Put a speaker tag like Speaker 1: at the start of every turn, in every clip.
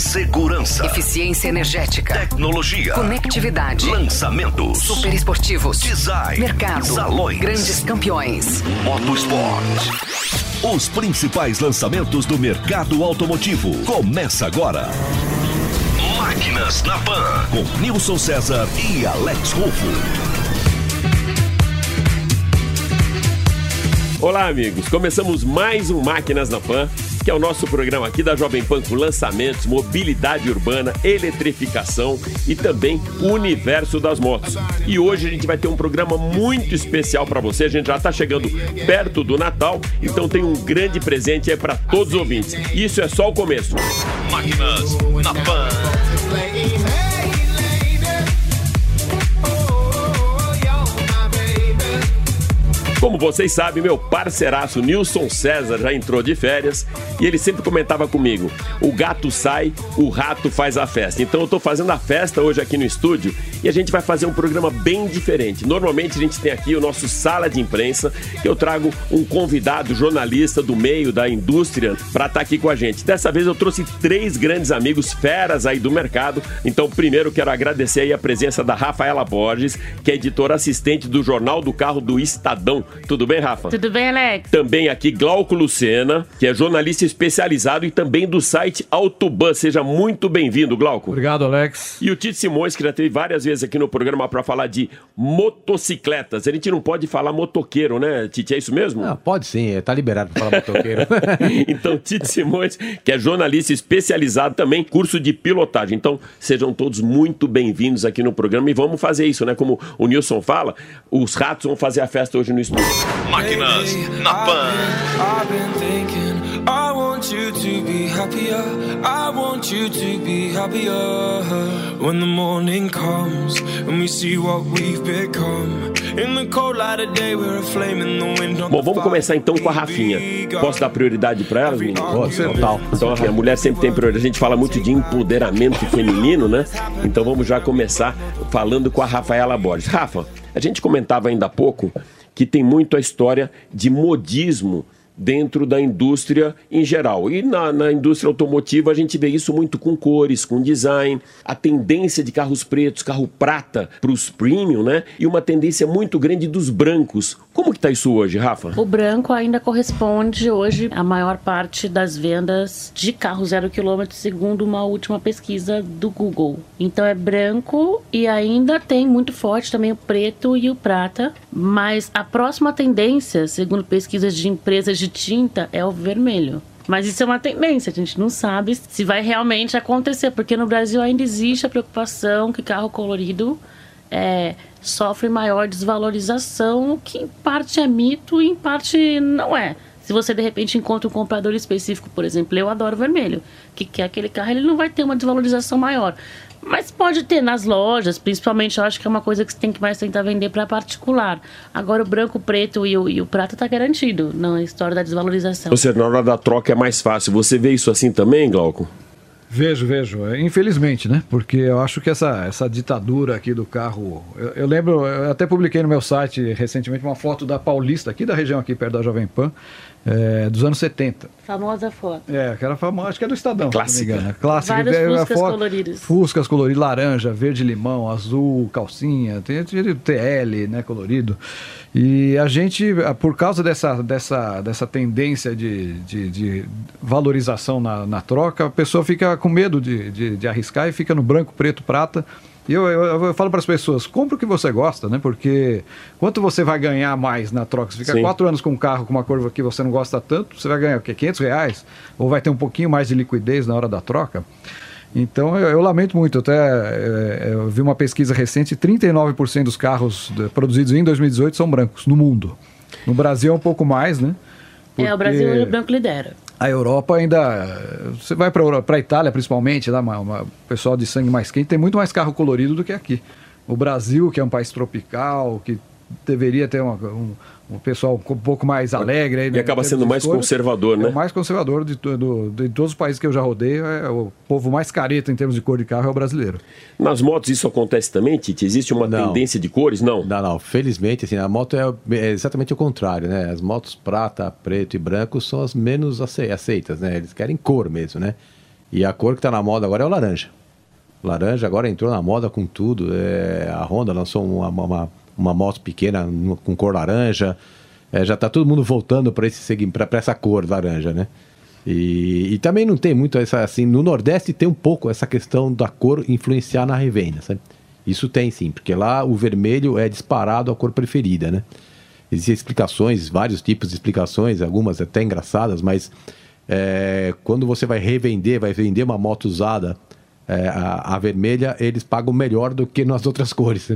Speaker 1: Segurança.
Speaker 2: Eficiência energética.
Speaker 1: Tecnologia.
Speaker 2: Conectividade.
Speaker 1: Lançamentos.
Speaker 2: Super esportivos.
Speaker 1: Design.
Speaker 2: Mercado.
Speaker 1: Salões.
Speaker 2: Grandes campeões.
Speaker 1: Motosport. Os principais lançamentos do mercado automotivo. Começa agora. Máquinas na Pan. Com Nilson César e Alex Rufo.
Speaker 3: Olá, amigos. Começamos mais um Máquinas na Pan, que é o nosso programa aqui da Jovem Pan com lançamentos, mobilidade urbana, eletrificação e também o universo das motos. E hoje a gente vai ter um programa muito especial para você. A gente já está chegando perto do Natal, então tem um grande presente aí para todos os ouvintes. Isso é só o começo.
Speaker 1: Máquinas na Pan.
Speaker 3: Como vocês sabem, meu parceiraço Nilson César já entrou de férias e ele sempre comentava comigo: o gato sai, o rato faz a festa. Então eu tô fazendo a festa hoje aqui no estúdio e a gente vai fazer um programa bem diferente. Normalmente a gente tem aqui o nosso sala de imprensa, que eu trago um convidado jornalista do meio da indústria para estar aqui com a gente. Dessa vez eu trouxe três grandes amigos feras aí do mercado. Então, primeiro quero agradecer aí a presença da Rafaela Borges, que é editora assistente do Jornal do Carro do Estadão. Tudo bem, Rafa?
Speaker 4: Tudo bem, Alex?
Speaker 3: Também aqui Glauco Lucena, que é jornalista especializado e também do site Autoban. Seja muito bem-vindo, Glauco.
Speaker 5: Obrigado, Alex.
Speaker 3: E o Tite Simões, que já teve várias vezes aqui no programa para falar de motocicletas. A gente não pode falar motoqueiro, né, Tite? É isso mesmo?
Speaker 5: Ah, pode sim, tá liberado para falar motoqueiro.
Speaker 3: então, Tite Simões, que é jornalista especializado também, curso de pilotagem. Então, sejam todos muito bem-vindos aqui no programa e vamos fazer isso, né? Como o Nilson fala, os ratos vão fazer a festa hoje no estúdio.
Speaker 1: Máquinas na Pan.
Speaker 6: I've been thinking, I want you to be happier. I want you to be happier. When the morning comes and we see what we've become. In the cold light of day, we're a flame in the wind. on
Speaker 3: Bom, vamos começar então com a Rafinha. Posso dar prioridade para elas, menino?
Speaker 5: Pode, total.
Speaker 3: Então, a mulher sempre tem prioridade. A gente fala muito de empoderamento feminino, né? Então vamos já começar falando com a Rafaela Borges. Rafa, a gente comentava ainda há pouco que tem muito a história de modismo dentro da indústria em geral. E na, na indústria automotiva a gente vê isso muito com cores, com design, a tendência de carros pretos, carro prata para os premium, né? E uma tendência muito grande dos brancos. Como que tá isso hoje, Rafa?
Speaker 4: O branco ainda corresponde hoje à maior parte das vendas de carro zero quilômetro, segundo uma última pesquisa do Google. Então é branco e ainda tem muito forte também o preto e o prata. Mas a próxima tendência, segundo pesquisas de empresas de tinta, é o vermelho. Mas isso é uma tendência, a gente não sabe se vai realmente acontecer, porque no Brasil ainda existe a preocupação que carro colorido é, sofre maior desvalorização, que em parte é mito e em parte não é. Se você de repente encontra um comprador específico, por exemplo, eu adoro vermelho, que quer aquele carro, ele não vai ter uma desvalorização maior. Mas pode ter nas lojas, principalmente eu acho que é uma coisa que você tem que mais tentar vender para particular. Agora o branco, o preto e o, e o prata tá garantido na história da desvalorização.
Speaker 3: Ou seja, na hora da troca é mais fácil. Você vê isso assim também, Glauco?
Speaker 5: Vejo, vejo. É, Infelizmente, né? Porque eu acho que essa, essa ditadura aqui do carro. Eu, eu lembro, eu até publiquei no meu site recentemente uma foto da Paulista, aqui da região, aqui perto da Jovem Pan, é, dos anos 70.
Speaker 4: Famosa foto.
Speaker 5: É, aquela famosa, acho que é do Estadão,
Speaker 3: Clássica.
Speaker 5: se não me engano. É Clássica.
Speaker 4: Vários
Speaker 5: É, a
Speaker 4: fuscas
Speaker 5: foto-
Speaker 4: coloridos.
Speaker 5: Fuscas coloridos, laranja, verde limão, azul, calcinha, tem, tem TL, né, colorido. E a gente, por causa dessa, dessa, dessa tendência de, de, de valorização na, na troca, a pessoa fica com medo de, de, de arriscar e fica no branco, preto, prata. E eu, eu, eu falo para as pessoas, compra o que você gosta, né? Porque quanto você vai ganhar mais na troca? Se ficar
Speaker 3: Sim.
Speaker 5: quatro anos com um carro com uma curva que você não gosta tanto, você vai ganhar o quê? 500 reais? Ou vai ter um pouquinho mais de liquidez na hora da troca? Então eu, eu lamento muito, até é, eu vi uma pesquisa recente, 39% dos carros de- produzidos em 2018 são brancos no mundo. No Brasil é um pouco mais, né?
Speaker 4: É, o Brasil
Speaker 5: Porque-
Speaker 4: o branco lidera.
Speaker 5: A Europa ainda. Você vai para a Itália, principalmente, lá, uma, pessoal de sangue mais quente tem muito mais carro colorido do que aqui. O Brasil, que é um país tropical, que deveria ter uma, um, um pessoal um pouco mais alegre. Aí,
Speaker 3: e acaba sendo mais escolha, conservador, né?
Speaker 5: É o mais conservador de, do, de todos os países que eu já rodei. É o povo mais careta em termos de cor de carro é o brasileiro.
Speaker 3: Nas motos isso acontece também, Tite? Existe uma não. tendência de cores? Não.
Speaker 7: Não, não. Felizmente, assim, a moto é, é, exatamente o contrário, né? As motos prata, preto e branco são as menos aceitas, né? Eles querem cor mesmo, né? E a cor que está na moda agora é o laranja. Laranja agora entrou na moda com tudo. É, a Honda lançou uma, uma, uma moto pequena com cor laranja. É, já está todo mundo voltando para essa cor laranja, né? E, e, também não tem muito essa assim no Nordeste tem um pouco essa questão da cor influenciar na revenda, sabe? Isso tem sim, porque lá o vermelho é disparado a cor preferida, né? Existem explicações, vários tipos de explicações, algumas até engraçadas, mas é, quando você vai revender, vai vender uma moto usada é, a, a, vermelha eles pagam melhor do que nas outras cores.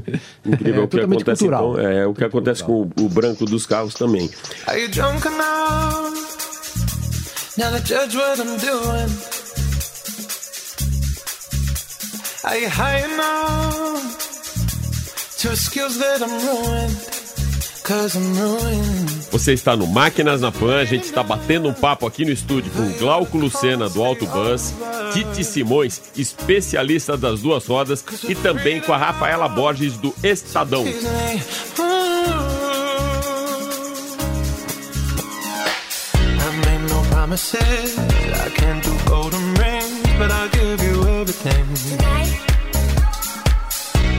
Speaker 3: Incrível é, o que acontece cultural. Então, é o que acontece com o, o, branco dos carros também. Are you drunk enough now to judge what I'm doing? Are you high enough to skills that I'm ruined? Você está no Máquinas na Pan, a gente está batendo um papo aqui no estúdio com Glauco Lucena do Auto Bus, Titi Simões, especialista das duas rodas, e também com a Rafaela Borges do Estadão.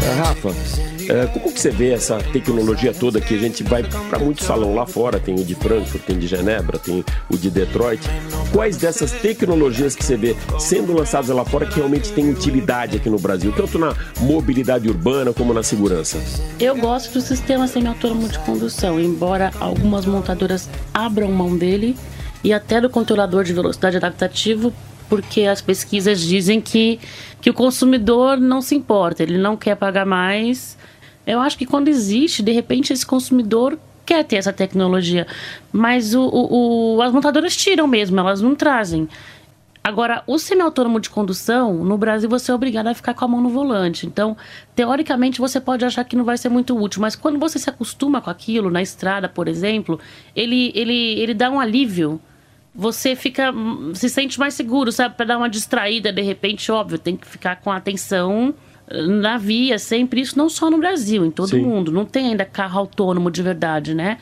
Speaker 3: É, Rafa, como que você vê essa tecnologia toda que a gente vai para muito salão lá fora, tem o de Frankfurt, tem de Genebra, tem o de Detroit. Quais dessas tecnologias que você vê sendo lançadas lá fora que realmente tem utilidade aqui no Brasil, tanto na mobilidade urbana como na segurança?
Speaker 4: Eu gosto do sistema semi-autônomo de condução, embora algumas montadoras abram mão dele e até do controlador de velocidade adaptativo porque as pesquisas dizem que, que o consumidor não se importa, ele não quer pagar mais. Eu acho que quando existe, de repente, esse consumidor quer ter essa tecnologia, mas o, o, o as montadoras tiram mesmo, elas não trazem. Agora, o semi-autônomo de condução, no Brasil você é obrigado a ficar com a mão no volante. Então, teoricamente, você pode achar que não vai ser muito útil, mas quando você se acostuma com aquilo, na estrada, por exemplo, ele, ele, ele dá um alívio você fica se sente mais seguro, sabe? Para dar uma distraída, de repente, óbvio, tem que ficar com atenção na via, sempre isso, não só no Brasil, em todo mundo. Não tem ainda carro autônomo de verdade, né?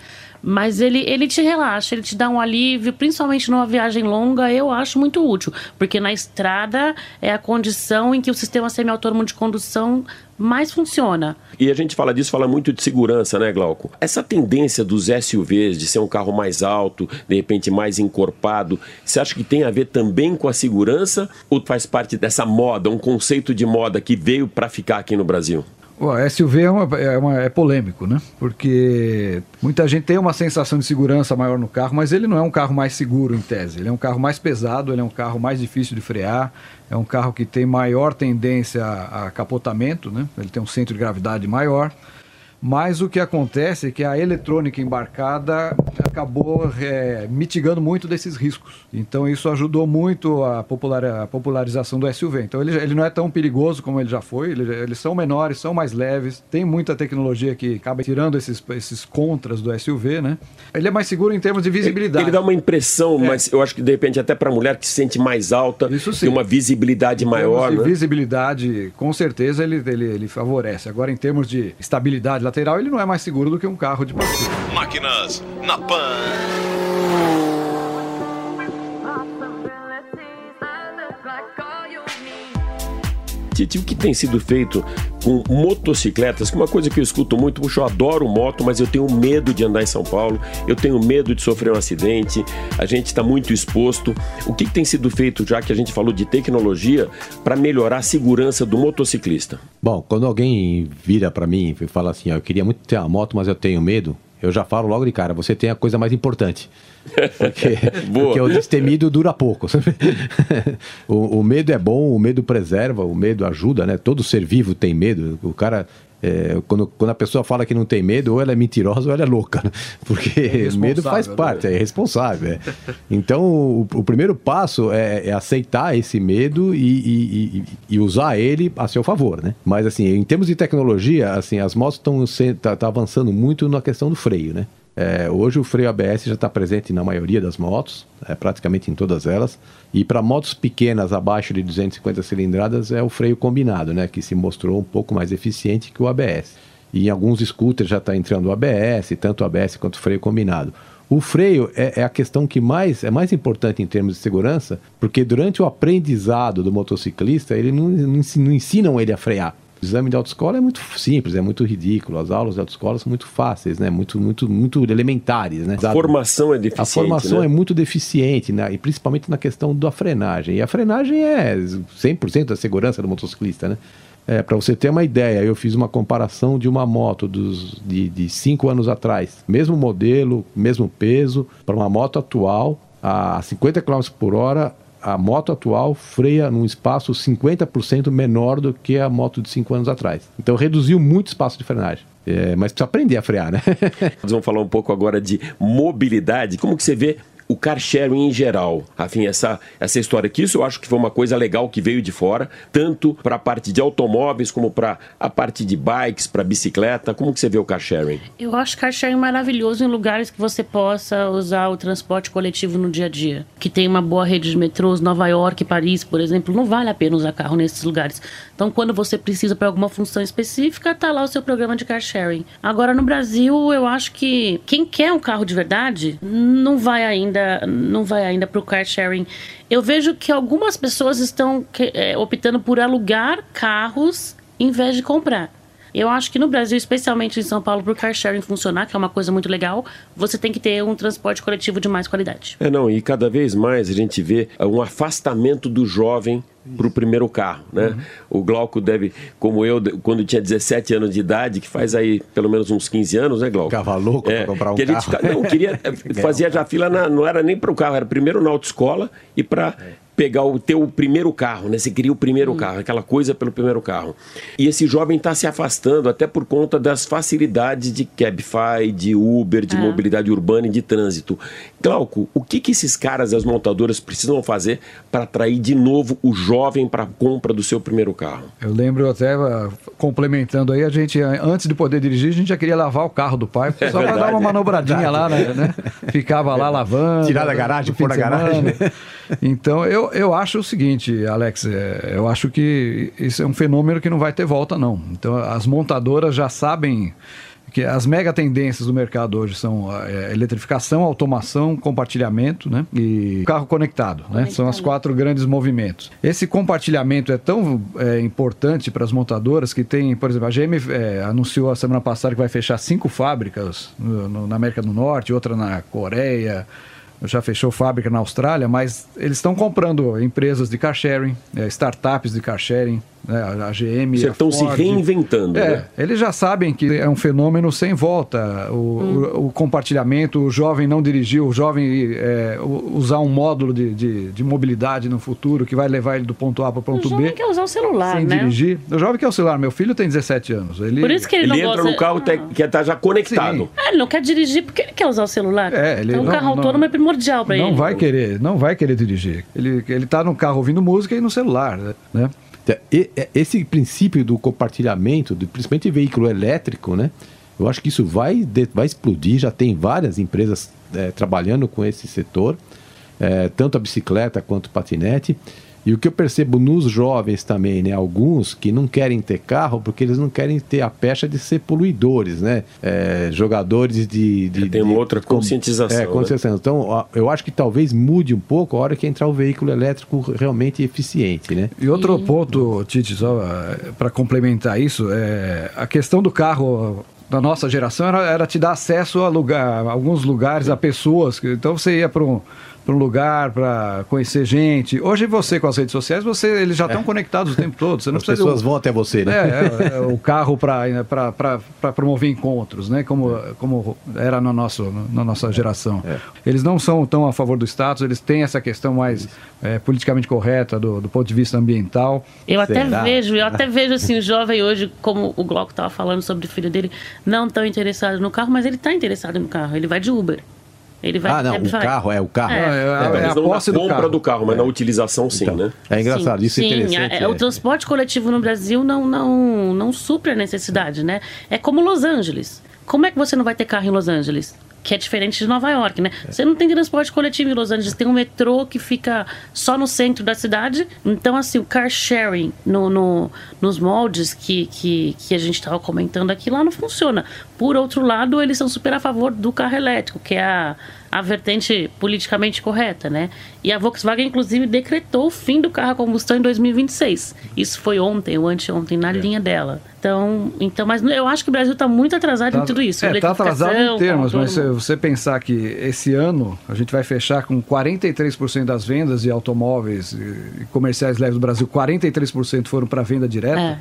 Speaker 4: Mas ele, ele te relaxa, ele te dá um alívio, principalmente numa viagem longa, eu acho muito útil. Porque na estrada é a condição em que o sistema semi-autônomo de condução mais funciona.
Speaker 3: E a gente fala disso, fala muito de segurança, né, Glauco? Essa tendência dos SUVs de ser um carro mais alto, de repente mais encorpado, você acha que tem a ver também com a segurança ou faz parte dessa moda, um conceito de moda que veio para ficar aqui no Brasil?
Speaker 5: O SUV é, uma, é, uma, é, polêmico, né? Porque muita gente tem uma sensação de segurança maior no carro, mas ele não é um carro mais seguro em tese. Ele é um carro mais pesado, ele é um carro mais difícil de frear, é um carro que tem maior tendência a, a capotamento, né? Ele tem um centro de gravidade maior. Mas o que acontece é que a eletrônica embarcada acabou é, mitigando muito desses riscos. Então isso ajudou muito a, popular, a popularização do SUV. Então ele, ele, não é tão perigoso como ele já foi, ele, eles são menores, são mais leves, tem muita tecnologia que acaba tirando esses, esses contras do SUV, né? Ele é mais seguro em termos de visibilidade.
Speaker 3: Ele, ele dá uma impressão, é. mas eu acho que de repente até para a mulher que se sente mais alta, isso sim. tem uma visibilidade em maior. Né?
Speaker 5: visibilidade, com certeza ele, ele, ele favorece. Agora em termos de estabilidade lateral, ele não é mais seguro do que um carro de passeio.
Speaker 1: Máquinas na Pan.
Speaker 3: O que tem sido feito com motocicletas, que é uma coisa que eu escuto muito, puxa, eu adoro moto, mas eu tenho medo de andar em São Paulo, eu tenho medo de sofrer um acidente, a gente está muito exposto. O que, tem sido feito, já que a gente falou de tecnologia, para melhorar a segurança do motociclista?
Speaker 7: Bom, quando alguém vira para mim e fala assim, ó, eu queria muito ter uma moto, mas eu tenho medo, eu já falo logo de cara, você tem a coisa mais importante. Porque, porque o destemido dura pouco. o, o, medo é bom, o medo preserva, o medo ajuda, né? Todo ser vivo tem medo. O cara É, quando, quando a pessoa fala que não tem medo, ou ela é mentirosa ou ela é louca. né? Porque
Speaker 5: É
Speaker 7: medo faz
Speaker 5: irresponsável,
Speaker 7: parte, é irresponsável. é. Então, o, o primeiro passo é, é aceitar esse medo e, e- e- e usar ele a seu favor, né? Mas, assim, em termos de tecnologia, assim, as motos estão tá, tá avançando muito na questão do freio, né? É, hoje o freio ABS já está presente na maioria das motos, é, praticamente em todas elas. E para motos pequenas abaixo de 250 cilindradas é o freio combinado, né, que se mostrou um pouco mais eficiente que o ABS. E em alguns scooters já está entrando o ABS, tanto o ABS quanto o freio combinado. O freio é, é a questão que mais é mais importante em termos de segurança, porque durante o aprendizado do motociclista, ele não, não ensi- não ensinam ele a frear. O exame de autoescola é muito simples, é muito ridículo. As aulas de autoescola são muito fáceis, né? Muito, muito, muito elementares, né?
Speaker 3: A formação é deficiente.
Speaker 7: A formação
Speaker 3: né?
Speaker 7: é muito deficiente, né? e principalmente na questão da frenagem. E a frenagem é 100% da segurança do motociclista, né? É, para você ter uma ideia, eu fiz uma comparação de uma moto dos, de, de cinco anos atrás, mesmo modelo, mesmo peso, para uma moto atual, a 50 km por hora, a moto atual freia num espaço 50% menor do que a moto de cinco anos atrás. Então reduziu muito o espaço de frenagem. É, mas precisa aprender a frear, né?
Speaker 3: Nós vamos falar um pouco agora de mobilidade. Como que você vê o car sharing em geral? Afim, essa, essa história aqui, isso eu acho que foi uma coisa legal que veio de fora, tanto para a parte de automóveis como para a parte de bikes, para bicicleta. Como que você vê o car sharing?
Speaker 4: Eu acho car sharing maravilhoso em lugares que você possa usar o transporte coletivo no dia a dia. Que tem uma boa rede de metrôs, Nova York, Paris, por exemplo, não vale a pena usar carro nesses lugares. Então, quando você precisa para alguma função específica, tá lá o seu programa de car sharing. Agora, no Brasil, eu acho que quem quer um carro de verdade não vai ainda, não vai ainda pro car sharing. Eu vejo que algumas pessoas estão que- é, optando por alugar carros em vez de comprar. Eu acho que no Brasil, especialmente em São Paulo, para o car sharing funcionar, que é uma coisa muito legal, você tem que ter um transporte coletivo de mais qualidade.
Speaker 3: É, não, e cada vez mais a gente vê ah, um afastamento do jovem para o primeiro carro, né? O Glauco deve, como eu, quando tinha 17 anos de idade, que faz aí pelo menos uns 15 anos, né, Glauco?
Speaker 7: Ficava louco pra comprar um
Speaker 3: que gente
Speaker 7: carro.
Speaker 3: não, queria, eh, fazia já fila, na- não era nem para o carro, era primeiro na autoescola e para pegar o teu primeiro carro, né? Você queria o primeiro carro, aquela coisa pelo primeiro carro. E esse jovem está se afastando até por conta das facilidades de Cabify, de Uber, de
Speaker 4: É.
Speaker 3: mobilidade urbana e de trânsito. Glauco, o que, que esses caras, as montadoras, precisam fazer para atrair de novo o jovem para a compra do seu primeiro carro?
Speaker 5: Eu lembro até, ah, complementando aí, a gente, ah, antes de poder dirigir, a gente já queria lavar o carro do pai, só para dar
Speaker 3: É
Speaker 5: uma manobradinha lá, né? né? Ficava lá lavando.
Speaker 7: Tirar da garagem, pôr na garagem.
Speaker 5: Então, eu, eu acho o seguinte, Alex, é, eu acho que isso é um fenômeno que não vai ter volta, não. Então, as montadoras já sabem que as mega tendências do mercado hoje são é, eletrificação, automação, compartilhamento, né? E carro conectado, né? São os quatro grandes movimentos. Esse compartilhamento é tão é, importante para as montadoras que tem, por exemplo, a GM é, anunciou a semana passada que vai fechar cinco fábricas no- no- na América do Norte, outra na Coreia, já fechou fábrica na Austrália, mas eles estão comprando empresas de car sharing, é, startups de car sharing, né, a a GM.
Speaker 3: Estão se reinventando,
Speaker 5: É,
Speaker 3: né?
Speaker 5: eles já sabem que é um fenômeno sem volta. O, o- o compartilhamento, o jovem não dirigir, o jovem é, usar um módulo de, de, de mobilidade no futuro que vai levar ele do ponto A para o
Speaker 4: O
Speaker 5: ponto
Speaker 4: jovem
Speaker 5: B.
Speaker 4: quer usar o celular,
Speaker 5: Sem
Speaker 4: né?
Speaker 5: dirigir. O jovem quer o celular. Meu filho tem 17 anos. Ele,
Speaker 4: Por isso que ele,
Speaker 3: Ele
Speaker 4: não
Speaker 3: entra
Speaker 4: gosta...
Speaker 3: no carro
Speaker 4: Ah.
Speaker 3: quer estar já conectado.
Speaker 4: Ah, ele não quer dirigir porque ele quer usar o celular.
Speaker 5: É, ele
Speaker 4: então, o
Speaker 5: não-
Speaker 4: carro
Speaker 5: não-
Speaker 4: autônomo é primordial para ele.
Speaker 5: não vai querer, não vai querer dirigir. Ele, ele tá no carro ouvindo música e no celular, né?
Speaker 7: E- e- Esse princípio do compartilhamento, principalmente veículo elétrico, né? Eu acho que isso vai, vai explodir. Já tem várias empresas eh, trabalhando com esse setor, eh, tanto a bicicleta quanto o patinete. E o que eu percebo nos jovens também, né? Alguns que não querem ter carro porque eles não querem ter a pecha de ser poluidores, né? Eh, jogadores de. de
Speaker 3: Já tem uma
Speaker 7: de-
Speaker 3: outra conscientização,
Speaker 7: É,
Speaker 3: né?
Speaker 7: conscientização. Então, ó, eu acho que talvez mude um pouco a hora que entrar o veículo elétrico realmente eficiente, né?
Speaker 5: E outro ponto, Tite, só para complementar isso, é, a questão do carro da nossa geração era, era te dar acesso a, lugar, a alguns lugares, a pessoas. Então você ia para um, para um lugar, para conhecer gente. Hoje você com as redes sociais, você eles já estão é. conectados o tempo todo. Você não
Speaker 7: as pessoas vão até você, né?
Speaker 5: É, é, é o carro para promover encontros, né? Como, como era no nosso, na nossa geração. É. Eles não são tão a favor do status, eles têm essa questão mais é, politicamente correta do, do, ponto de vista ambiental.
Speaker 4: Eu até vejo, eu até vejo assim, o jovem hoje, como o Glauco estava falando sobre o filho dele, não tão interessado no carro, mas ele está interessado no carro, ele vai de Uber. Ele vai,
Speaker 7: ah, não, o
Speaker 4: vai.
Speaker 7: carro, é o carro. É,
Speaker 3: é, é, é a posse do compra carro. do carro, mas na utilização sim, então, né?
Speaker 7: É engraçado, sim, isso é
Speaker 4: interessante. Sim, o transporte coletivo no Brasil não, não, não supre a necessidade, né? É como Los Angeles. Como é que você não vai ter carro em Los Angeles? que é diferente de Nova York, né? É. Você não tem transporte coletivo em Los Angeles, tem um metrô que fica só no centro da cidade. Então, assim, o car sharing no, no nos moldes que, que, que a gente estava comentando aqui lá não funciona. Por outro lado, eles são super a favor do carro elétrico, que é a a vertente politicamente correta, né? E a Volkswagen, inclusive, decretou o fim do carro a combustão em 2026. Isso foi ontem ou anteontem, na é. linha dela. Então, então, mas eu acho que o Brasil está muito atrasado tá, em tudo isso.
Speaker 5: Está é, atrasado em termos, mas se você pensar que esse ano a gente vai fechar com 43% das vendas de automóveis e comerciais leves do Brasil, 43% foram para venda direta. É.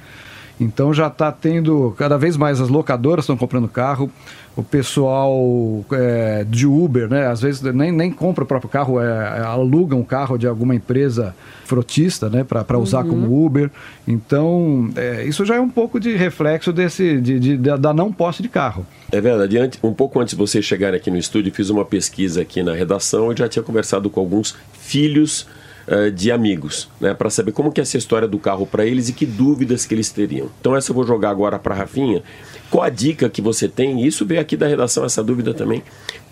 Speaker 5: Então já está tendo, cada vez mais as locadoras estão comprando carro, o pessoal é, de Uber, né? Às vezes nem, nem compra o próprio carro, é, aluga um carro de alguma empresa frotista, né? Para usar uhum. como Uber. Então, é, isso já é um pouco de reflexo desse, de, de, da não posse de carro.
Speaker 3: É verdade. Um pouco antes de você chegar aqui no estúdio, fiz uma pesquisa aqui na redação e já tinha conversado com alguns filhos uh, de amigos, né, para saber como que é essa história do carro para eles e que dúvidas que eles teriam. Então essa eu vou jogar agora para Rafinha. Qual a dica que você tem? Isso veio aqui da redação essa dúvida também.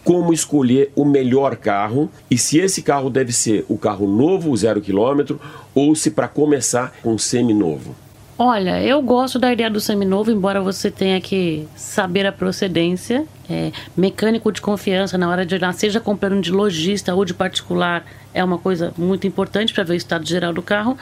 Speaker 3: Como escolher o melhor carro e se esse carro deve ser o carro novo, zero quilômetro, ou se para começar com um semi-novo.
Speaker 4: Olha, eu gosto da ideia do seminovo, embora você tenha que saber a procedência. É, mecânico de confiança na hora de olhar, seja comprando de lojista ou de particular, é uma coisa muito importante para ver o estado geral do carro.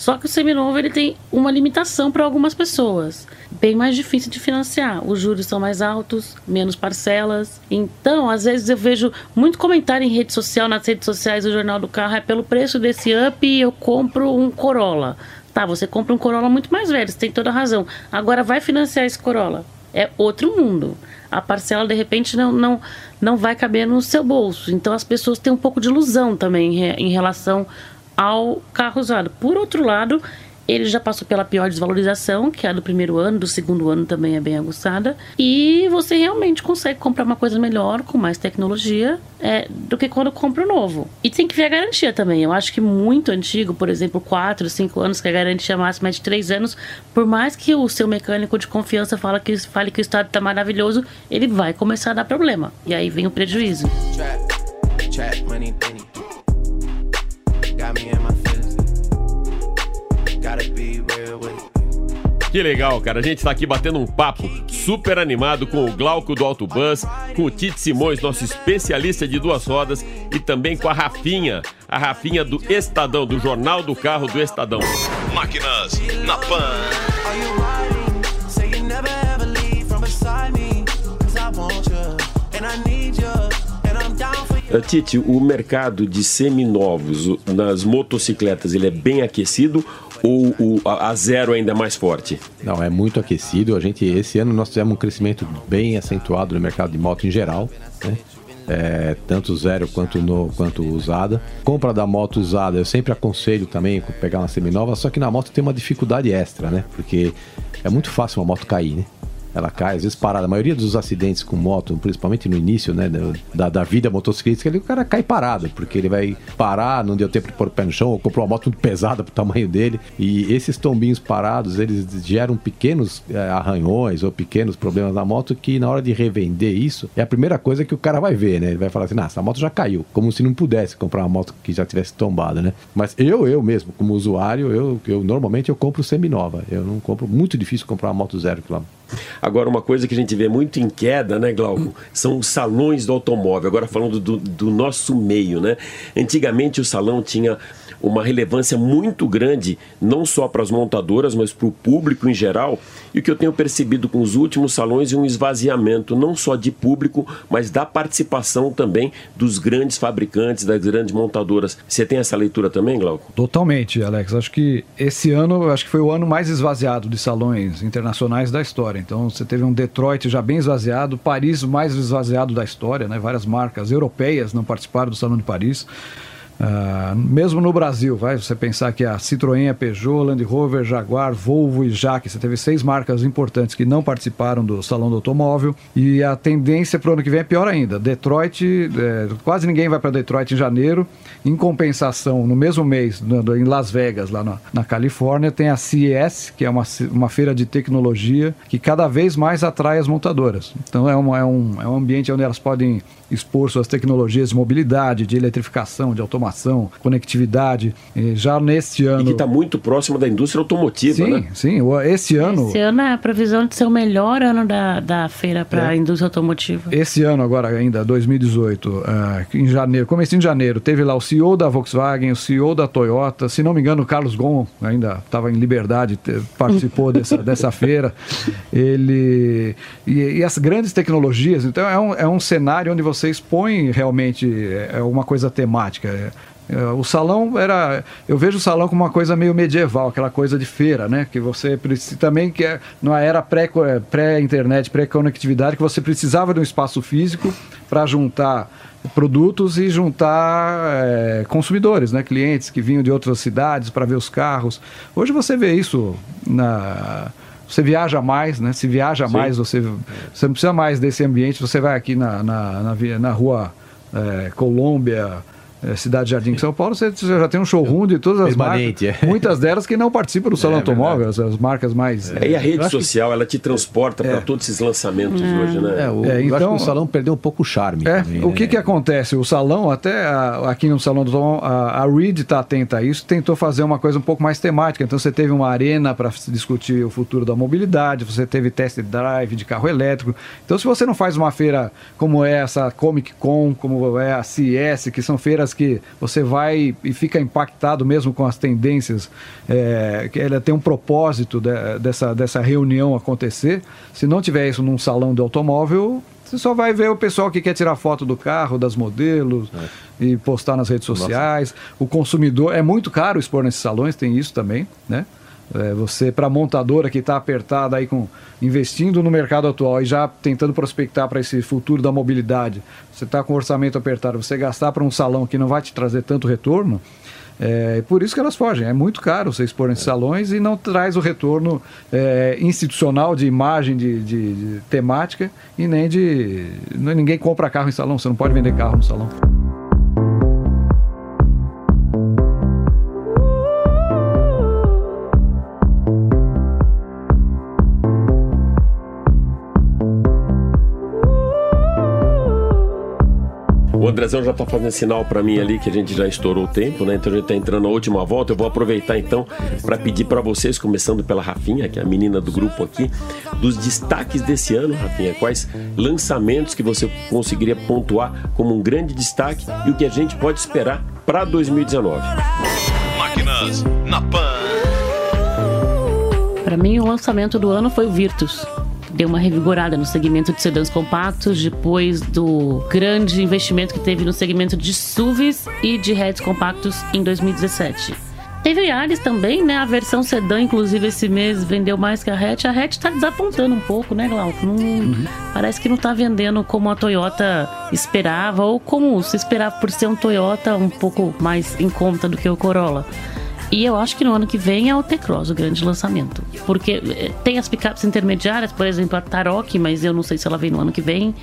Speaker 4: Só que o seminovo ele tem uma limitação para algumas pessoas. Bem mais difícil de financiar. Os juros são mais altos, menos parcelas. Então, às vezes eu vejo muito comentário em rede social, nas redes sociais do Jornal do Carro, é pelo preço desse up eu compro um Corolla. Tá, você compra um Corolla muito mais velho, você tem toda a razão. Agora vai financiar esse Corolla. É outro mundo. A parcela, de repente, não, não, não vai caber no seu bolso. Então as pessoas têm um pouco de ilusão também em relação ao carro usado. Por outro lado, ele já passou pela pior desvalorização, que é a do primeiro ano, do segundo ano também é bem aguçada. E você realmente consegue comprar uma coisa melhor, com mais tecnologia, é, do que quando compra o novo. E tem que ver a garantia também. Eu acho que muito antigo, por exemplo, 4, 5 anos, que a garantia máxima é de 3 anos, por mais que o seu mecânico de confiança que, fale que o estado está maravilhoso, ele vai começar a dar problema. E aí vem o prejuízo. Trap, trap, money, money. Got me in my
Speaker 3: Que legal, cara. A gente tá aqui batendo um papo super animado com o Glauco do Auto Bus, com o Tite Simões, nosso especialista de duas rodas, e também com a Rafinha, a Rafinha do Estadão, do Jornal do Carro do Estadão.
Speaker 1: Máquinas na Pan.
Speaker 3: Tite, o mercado de seminovos nas motocicletas, ele é bem aquecido ou o, a, zero ainda é mais forte?
Speaker 7: Não, é muito aquecido. A gente esse ano nós tivemos um crescimento bem acentuado no mercado de moto em geral, né? É, tanto zero quanto no quanto usada. Compra da moto usada, eu sempre aconselho também pegar uma seminova, só que na moto tem uma dificuldade extra, né? Porque é muito fácil uma moto cair, né? Ela cai, às vezes parada. A maioria dos acidentes com moto, principalmente no início, né, da, da vida motociclística, o cara cai parado, porque ele vai parar, não deu tempo de pôr o pé no chão, ou comprou uma moto muito pesada pro tamanho dele. E esses tombinhos parados, eles geram pequenos é, arranhões ou pequenos problemas na moto que na hora de revender isso, é a primeira coisa que o cara vai ver, né? Ele vai falar assim, ah, essa moto já caiu, como se não pudesse comprar uma moto que já tivesse tombado, né? Mas eu, eu mesmo, como usuário, eu, eu normalmente eu compro seminova. Eu não compro, muito difícil comprar uma moto zero quilômetro.
Speaker 3: Agora, uma coisa que a gente vê muito em queda, né, Glauco, são os salões do automóvel. Agora falando do, do nosso meio, né? Antigamente o salão tinha uma relevância muito grande, não só para as montadoras, mas para o público em geral. E o que eu tenho percebido com os últimos salões é um esvaziamento, não só de público, mas da participação também dos grandes fabricantes, das grandes montadoras. Você tem essa leitura também, Glauco?
Speaker 5: Totalmente, Alex. Acho que esse ano, acho que foi o ano mais esvaziado de salões internacionais da história. Então, você teve um Detroit já bem esvaziado, Paris mais esvaziado da história, né? Várias marcas europeias não participaram do Salão de Paris. Uh, mesmo no Brasil, vai você pensar que a Citroën, a Peugeot, Land Rover, Jaguar, Volvo e Jaque, você teve seis marcas importantes que não participaram do Salão do Automóvel e a tendência para o ano que vem é pior ainda. Detroit, é, quase ninguém vai para Detroit em janeiro. Em compensação, no mesmo mês, no, em Las Vegas, lá na, na, Califórnia, tem a CES, que é uma, uma feira de tecnologia que cada vez mais atrai as montadoras. Então é, uma, é, um, é um ambiente onde elas podem expor suas tecnologias de mobilidade, de eletrificação, de automação, conectividade. E já neste ano. E
Speaker 3: que está muito próximo da indústria automotiva,
Speaker 5: sim,
Speaker 3: né?
Speaker 5: Sim, esse ano.
Speaker 4: Esse ano é a previsão de ser o melhor ano da, da feira para a é. indústria automotiva.
Speaker 5: Esse ano, agora ainda, 2018, uh, em janeiro, começo de janeiro, teve lá o CEO da Volkswagen, o CEO da Toyota, se não me engano, o Carlos Gon ainda estava em liberdade, participou dessa, dessa feira. Ele. E, e, as grandes tecnologias, então é um, é um cenário onde você expõe realmente é, é uma coisa temática. É, é, o salão era. Eu vejo o salão como uma coisa meio medieval, aquela coisa de feira, né? Que você precisa. Também que é, numa era pré-internet, pré pré-conectividade, que você precisava de um espaço físico para juntar produtos e juntar é, consumidores, né? Clientes que vinham de outras cidades para ver os carros. Hoje você vê isso na você viaja mais, né? Se viaja Sim. mais, você, você não precisa mais desse ambiente. Você vai aqui na, na, na, na rua é, Colômbia, é, Cidade Jardim de São Paulo, você, já tem um showroom de todas as marcas. É. Muitas delas que não participam do Salão é, Automóvel, as, as, marcas mais.
Speaker 3: É, e a rede social, que... ela te transporta para é. todos esses lançamentos hoje, né?
Speaker 7: É, o, então, eu acho que então, o salão perdeu um pouco o charme.
Speaker 5: Também, o que, né? que acontece? O salão, até a, aqui no Salão do Automóvel, a, a Reed está atenta a isso, tentou fazer uma coisa um pouco mais temática. Então você teve uma arena para discutir o futuro da mobilidade, você teve test drive de carro elétrico. Então, se você não faz uma feira como essa, Comic Con, como é a CES, que são feiras que você vai e fica impactado mesmo com as tendências, é, que ela tem um propósito de, dessa, dessa reunião acontecer. Se não tiver isso num salão de automóvel, você só vai ver o pessoal que quer tirar foto do carro, das modelos é. e postar nas redes sociais. Nossa. O consumidor é muito caro expor nesses salões, tem isso também, né? É, você, para a montadora que está apertada aí com investindo no mercado atual e já tentando prospectar para esse futuro da mobilidade, você está com orçamento apertado, você gastar para um salão que não vai te trazer tanto retorno, é por isso que elas fogem. É muito caro você expor nesses salões e não traz o retorno é, institucional de imagem, de, de, de, temática e nem de. Ninguém compra carro em salão, você não pode vender carro no salão.
Speaker 3: Andrezão já está fazendo sinal para mim ali que a gente já estourou o tempo, né? Então a gente está entrando na última volta. Eu vou aproveitar então para pedir para vocês, começando pela Rafinha, que é a menina do grupo aqui, dos destaques desse ano, Rafinha. Quais lançamentos que você conseguiria pontuar como um grande destaque e o que a gente pode esperar para 2019? Máquinas na Pan.
Speaker 4: Para mim, o lançamento do ano foi o Virtus deu uma revigorada no segmento de sedãs compactos depois do grande investimento que teve no segmento de SUVs e de hatches compactos em 2017. Teve Yaris também, né? A versão sedã, inclusive, esse mês vendeu mais que a hatch. A hatch tá desapontando um pouco, né, Glauco? Não, uhum. Parece que não tá vendendo como a Toyota esperava ou como se esperava por ser um Toyota um pouco mais em conta do que o Corolla. E eu acho que no ano que vem é o T-Cross o grande lançamento. Porque eh, tem as picapes intermediárias, por exemplo, a Tarok, mas eu não sei se ela vem no ano que vem.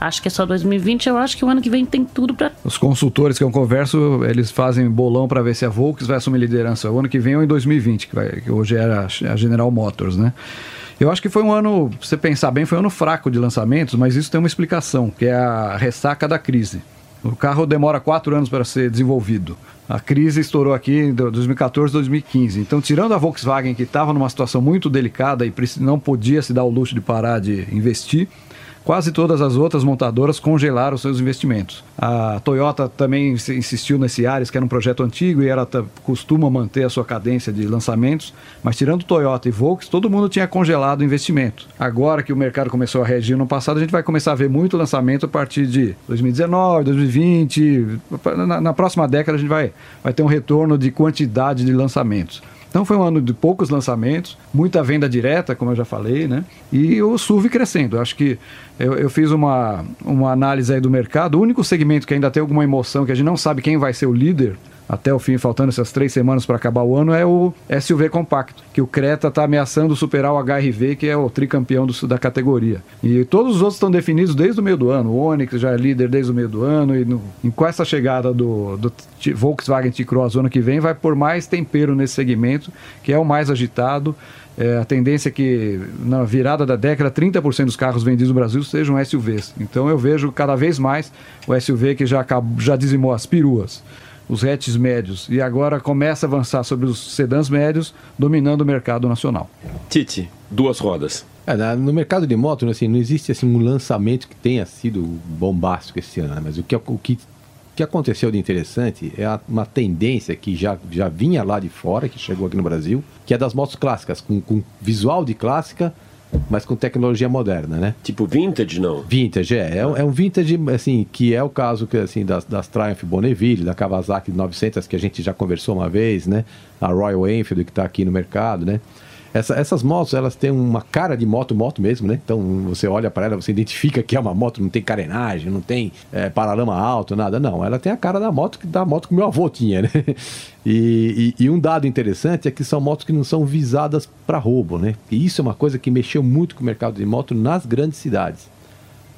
Speaker 4: Acho que é só 2020. Eu acho que o ano que vem tem tudo para.
Speaker 5: Os consultores que eu converso, eles fazem bolão para ver se a Volkswagen vai assumir liderança o ano que vem ou em 2020, que, vai, que hoje era a General Motors, né? Eu acho que foi um ano, se você pensar bem, foi um ano fraco de lançamentos, mas isso tem uma explicação, que é a ressaca da crise. O carro demora quatro anos para ser desenvolvido. A crise estourou aqui em 2014, 2015. Então, tirando a Volkswagen, que estava numa situação muito delicada e não podia se dar o luxo de parar de investir, quase todas as outras montadoras congelaram seus investimentos. A Toyota também insistiu nesse Ares, que era um projeto antigo e ela costuma manter a sua cadência de lançamentos, mas tirando Toyota e Volkswagen, todo mundo tinha congelado o investimento. Agora que o mercado começou a reagir no passado, a gente vai começar a ver muito lançamento a partir de 2019, 2020. Na, na próxima década a gente vai, vai ter um retorno de quantidade de lançamentos. Então foi um ano de poucos lançamentos, muita venda direta, como eu já falei, né? E o SUV crescendo. Acho que eu, eu, fiz uma, uma análise aí do mercado. O único segmento que ainda tem alguma emoção, que a gente não sabe quem vai ser o líder, até o fim, faltando essas três semanas para acabar o ano, é o SUV compacto, que o Creta está ameaçando superar o HRV, que é o tricampeão do, da categoria. E todos os outros estão definidos desde o meio do ano. O Onix já é líder desde o meio do ano, e, no, com essa chegada do, do Volkswagen T-Cross ano que vem, vai por mais tempero nesse segmento, que é o mais agitado. É, a tendência é que na virada da década 30% dos carros vendidos no Brasil sejam SUVs. Então eu vejo cada vez mais o SUV que já, acabou, já dizimou as peruas os hatches médios e agora começa a avançar sobre os sedãs médios, dominando o mercado nacional.
Speaker 3: Tite, duas rodas.
Speaker 7: É, no mercado de moto, assim, não existe assim, um lançamento que tenha sido bombástico esse ano, né? mas o que, o que, que aconteceu de interessante é uma tendência que já, já vinha lá de fora, que chegou aqui no Brasil, que é das motos clássicas, com, com visual de clássica, mas com tecnologia moderna, né?
Speaker 3: Tipo vintage, não?
Speaker 7: Vintage, é. É, é um vintage, assim, que é o caso que, assim, das, das Triumph Bonneville, da Kawasaki 900, que a gente já conversou uma vez, né? A Royal Enfield, que está aqui no mercado, né? Essa, essas motos, elas têm uma cara de moto, moto mesmo, né? Então, você olha para ela, você identifica que é uma moto, não tem carenagem, não tem é, paralama alto, nada. Não, ela tem a cara da moto, da moto que meu avô tinha, né? E, e, e um dado interessante é que são motos que não são visadas para roubo, né? E isso é uma coisa que mexeu muito com o mercado de moto nas grandes cidades.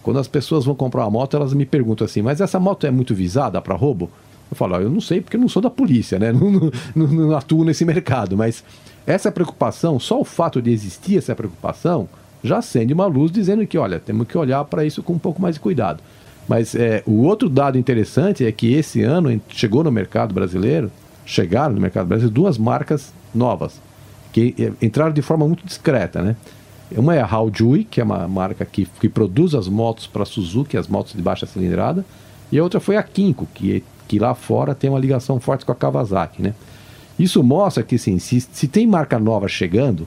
Speaker 7: Quando as pessoas vão comprar uma moto, elas me perguntam assim, mas essa moto é muito visada para roubo? Eu falo, ah, eu não sei porque eu não sou da polícia, né? Não, não, não, não atuo nesse mercado, mas essa preocupação, só o fato de existir essa preocupação, já acende uma luz dizendo que, olha, temos que olhar para isso com um pouco mais de cuidado. Mas é, o outro dado interessante é que esse ano chegou no mercado brasileiro, chegaram no mercado brasileiro duas marcas novas, que é, entraram de forma muito discreta, né? Uma é a Haojui, que é uma marca que, que produz as motos para Suzuki, as motos de baixa cilindrada, e a outra foi a Kinko, que, que lá fora tem uma ligação forte com a Kawasaki, né? Isso mostra que sim, se, se tem marca nova chegando,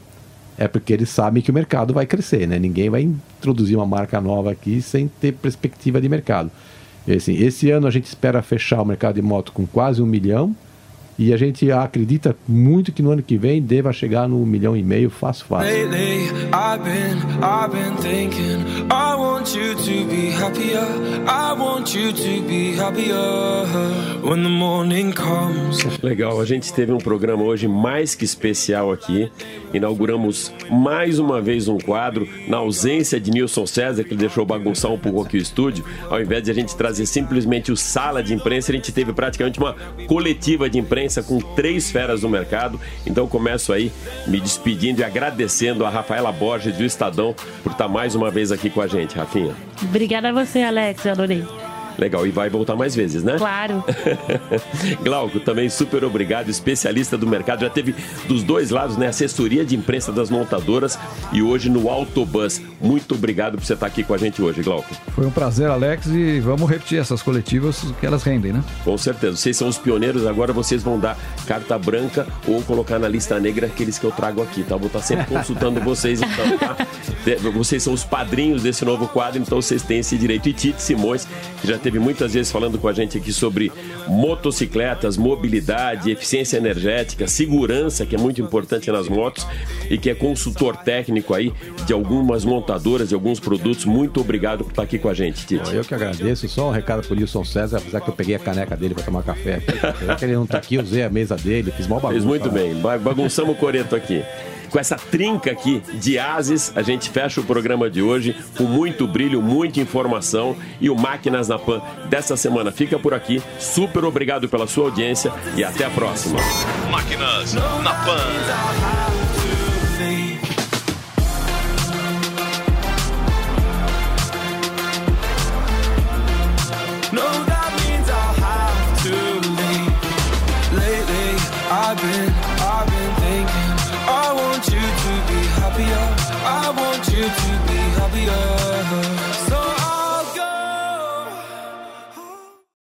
Speaker 7: é porque eles sabem que o mercado vai crescer, né? Ninguém vai introduzir uma marca nova aqui sem ter perspectiva de mercado. E, assim, esse ano a gente espera fechar o mercado de moto com quase um milhão e a gente acredita muito que no ano que vem deva chegar no milhão e meio fácil, fácil. Lately, I've been, I've been thinking, I want you to be happier, I want you to be happier
Speaker 3: when the morning comes. Legal, a gente teve um programa hoje mais que especial aqui. Inauguramos mais uma vez um quadro na ausência de Nilson César, que deixou bagunçar um pouco aqui o estúdio. Ao invés de a gente trazer simplesmente o sala de imprensa, a gente teve praticamente uma coletiva de imprensa com três feras no mercado. Então começo aí me despedindo e agradecendo a Rafaela Borges do Estadão por estar mais uma vez aqui com a gente, Rafinha.
Speaker 4: Obrigada a você, Alex, eu adorei.
Speaker 3: Legal, e vai voltar mais vezes, né?
Speaker 4: Claro.
Speaker 3: Glauco, também super obrigado, especialista do mercado. Já teve dos dois lados, né? Assessoria de imprensa das montadoras e hoje no Autobus. Muito obrigado por você estar aqui com a gente hoje, Glauco.
Speaker 5: Foi um prazer, Alex, e vamos repetir essas coletivas que elas rendem, né?
Speaker 3: Com certeza. Vocês são os pioneiros, agora vocês vão dar carta branca ou colocar na lista negra aqueles que eu trago aqui, tá? Vou estar sempre consultando vocês, então, tá? Vocês são os padrinhos desse novo quadro, então vocês têm esse direito. E Tite Simões, que já teve esteve muitas vezes falando com a gente aqui sobre motocicletas, mobilidade, eficiência energética, segurança, que é muito importante nas motos, e que é consultor técnico aí de algumas montadoras, de alguns produtos. Muito obrigado por estar aqui com a gente, Tite.
Speaker 7: Eu que agradeço. Só um recado pro Wilson César, apesar que eu peguei a caneca dele para tomar café aqui. Já que ele não tá aqui, usei a mesa dele, fiz mal bagunça.
Speaker 3: Fiz muito bem, bagunçamos o coreto aqui com essa trinca aqui de ases, a gente fecha o programa de hoje com muito brilho, muita informação e o Máquinas na Pan dessa semana fica por aqui. Super obrigado pela sua audiência e até a próxima. Máquinas na Pan. I've been happier